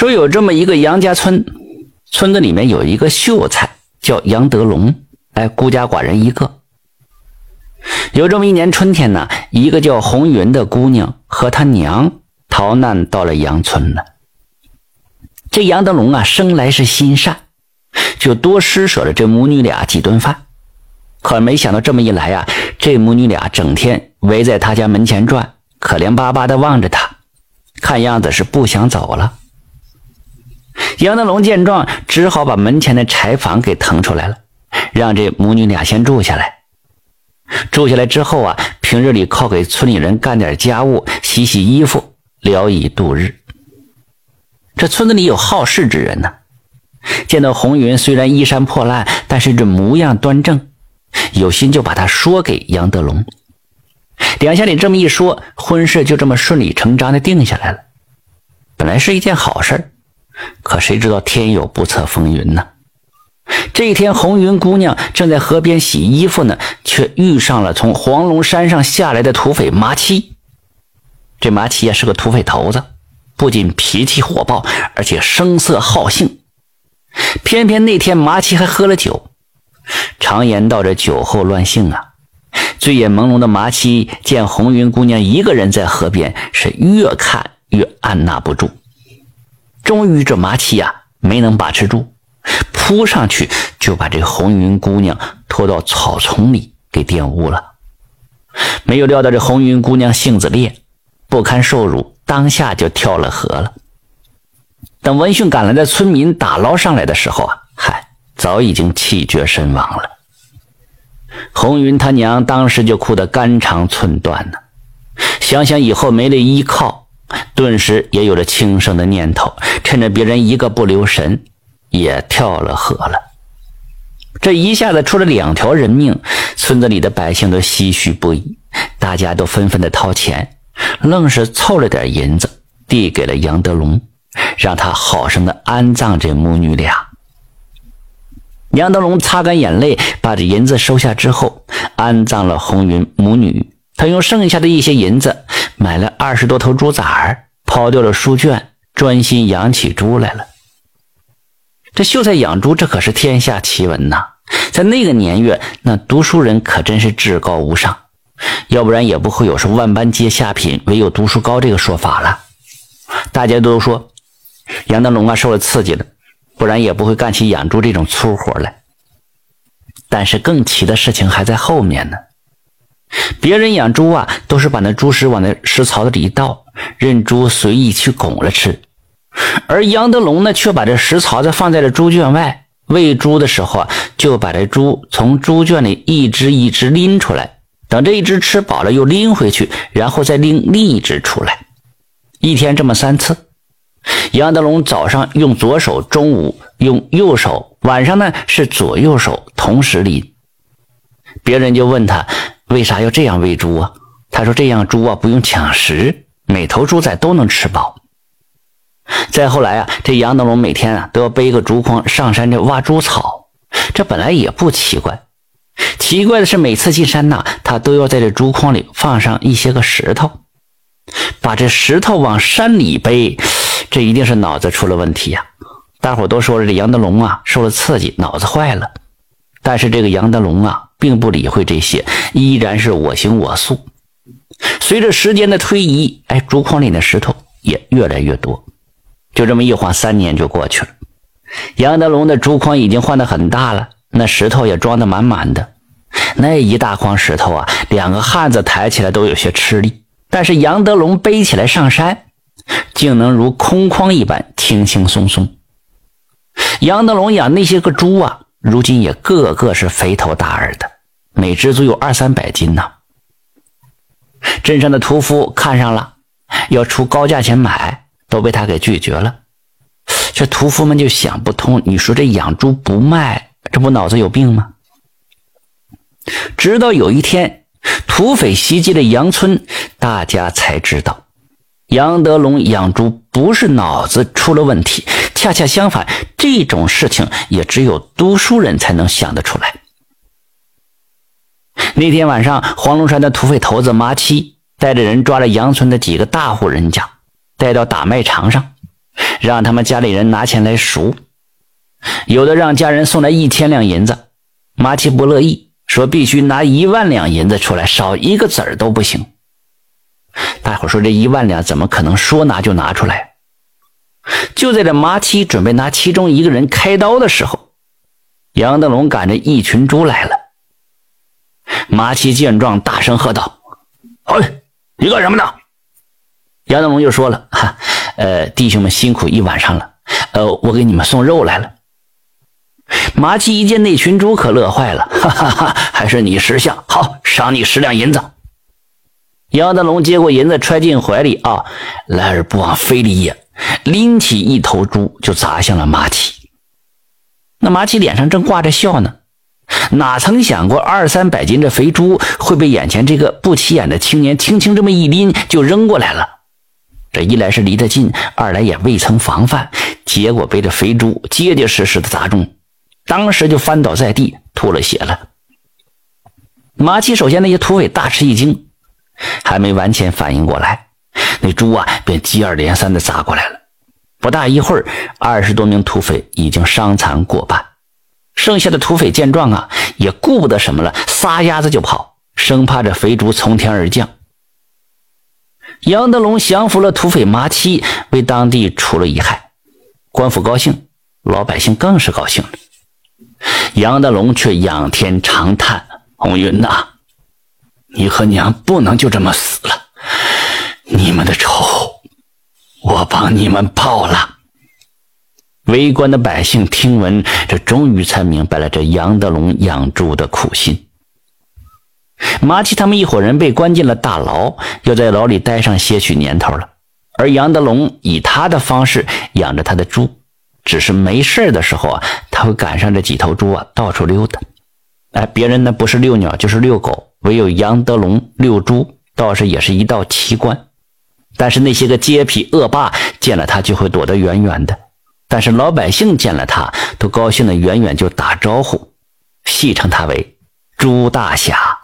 说有这么一个杨家村，村子里面有一个秀才叫杨德龙，哎，孤家寡人一个。有这么一年春天呢，一个叫红云的姑娘和她娘逃难到了杨村了。这杨德龙啊，生来是心善，就多施舍了这母女俩几顿饭。可没想到这么一来啊，这母女俩整天围在他家门前转，可怜巴巴的望着他，看样子是不想走了。杨德龙见状，只好把门前的柴房给腾出来了，让这母女俩先住下来。住下来之后啊，平日里靠给村里人干点家务、洗洗衣服，聊以度日。这村子里有好事之人呢，见到红云虽然衣衫破烂，但是这模样端正，有心就把他说给杨德龙。两下里这么一说，婚事就这么顺理成章的定下来了。本来是一件好事可谁知道天有不测风云呢？这一天，红云姑娘正在河边洗衣服呢，却遇上了从黄龙山上下来的土匪麻七。这麻七呀是个土匪头子，不仅脾气火爆，而且声色好性。偏偏那天麻七还喝了酒。常言道：“这酒后乱性啊！”醉眼朦胧的麻七见红云姑娘一个人在河边，是越看越按捺不住。终于，这麻七呀没能把持住。扑上去就把这红云姑娘拖到草丛里给玷污了，没有料到这红云姑娘性子烈，不堪受辱，当下就跳了河了。等闻讯赶来的村民打捞上来的时候啊，嗨，早已经气绝身亡了。红云他娘当时就哭得肝肠寸断呢，想想以后没了依靠，顿时也有了轻生的念头，趁着别人一个不留神。也跳了河了，这一下子出了两条人命，村子里的百姓都唏嘘不已，大家都纷纷的掏钱，愣是凑了点银子递给了杨德龙，让他好生的安葬这母女俩。杨德龙擦干眼泪，把这银子收下之后，安葬了红云母女。他用剩下的一些银子买了二十多头猪崽儿，抛掉了书卷，专心养起猪来了。这秀才养猪，这可是天下奇闻呐！在那个年月，那读书人可真是至高无上，要不然也不会有说“万般皆下品，唯有读书高”这个说法了。大家都说杨德龙啊受了刺激了，不然也不会干起养猪这种粗活来。但是更奇的事情还在后面呢。别人养猪啊，都是把那猪食往那食槽子里一倒，任猪随意去拱了吃。而杨德龙呢，却把这食槽子放在了猪圈外。喂猪的时候啊，就把这猪从猪圈里一只一只拎出来，等这一只吃饱了又拎回去，然后再拎另一只出来。一天这么三次。杨德龙早上用左手，中午用右手，晚上呢是左右手同时拎。别人就问他为啥要这样喂猪啊？他说这样猪啊不用抢食，每头猪仔都能吃饱。再后来啊，这杨德龙每天啊都要背个竹筐上山这挖猪草，这本来也不奇怪。奇怪的是，每次进山呐，他都要在这竹筐里放上一些个石头，把这石头往山里背，这一定是脑子出了问题呀！大伙都说了这杨德龙啊受了刺激，脑子坏了。但是这个杨德龙啊，并不理会这些，依然是我行我素。随着时间的推移，哎，竹筐里的石头也越来越多。就这么一晃，三年就过去了。杨德龙的竹筐已经换得很大了，那石头也装得满满的。那一大筐石头啊，两个汉子抬起来都有些吃力。但是杨德龙背起来上山，竟能如空筐一般轻轻松松。杨德龙养那些个猪啊，如今也个个是肥头大耳的，每只足有二三百斤呢。镇上的屠夫看上了，要出高价钱买。都被他给拒绝了，这屠夫们就想不通，你说这养猪不卖，这不脑子有病吗？直到有一天，土匪袭击了杨村，大家才知道，杨德龙养猪不是脑子出了问题，恰恰相反，这种事情也只有读书人才能想得出来。那天晚上，黄龙山的土匪头子麻七带着人抓了杨村的几个大户人家。带到打卖场上，让他们家里人拿钱来赎。有的让家人送来一千两银子，麻七不乐意，说必须拿一万两银子出来，少一个子儿都不行。大伙说这一万两怎么可能说拿就拿出来？就在这麻七准备拿其中一个人开刀的时候，杨德龙赶着一群猪来了。麻七见状，大声喝道：“哎，你干什么呢？”杨德龙就说了：“哈，呃，弟兄们辛苦一晚上了，呃，我给你们送肉来了。”麻七一见那群猪，可乐坏了，哈哈哈！还是你识相，好，赏你十两银子。杨德龙接过银子，揣进怀里，啊，来而不往非礼也，拎起一头猪就砸向了马七。那马七脸上正挂着笑呢，哪曾想过二三百斤这肥猪会被眼前这个不起眼的青年轻轻这么一拎就扔过来了。这一来是离得近，二来也未曾防范，结果被这肥猪结结实实的砸中。当时就翻倒在地，吐了血了。马七手下那些土匪大吃一惊，还没完全反应过来，那猪啊便接二连三的砸过来了。不大一会儿，二十多名土匪已经伤残过半。剩下的土匪见状啊，也顾不得什么了，撒丫子就跑，生怕这肥猪从天而降。杨德龙降服了土匪马七，为当地除了一害，官府高兴，老百姓更是高兴了。杨德龙却仰天长叹：“红云呐，你和娘不能就这么死了！你们的仇，我帮你们报了。”围观的百姓听闻，这终于才明白了这杨德龙养猪的苦心。马七他们一伙人被关进了大牢，要在牢里待上些许年头了。而杨德龙以他的方式养着他的猪。只是没事的时候啊，他会赶上这几头猪啊，到处溜达。哎，别人呢不是遛鸟就是遛狗，唯有杨德龙遛猪，倒是也是一道奇观。但是那些个街痞恶霸见了他就会躲得远远的，但是老百姓见了他都高兴的远远就打招呼，戏称他为猪大侠。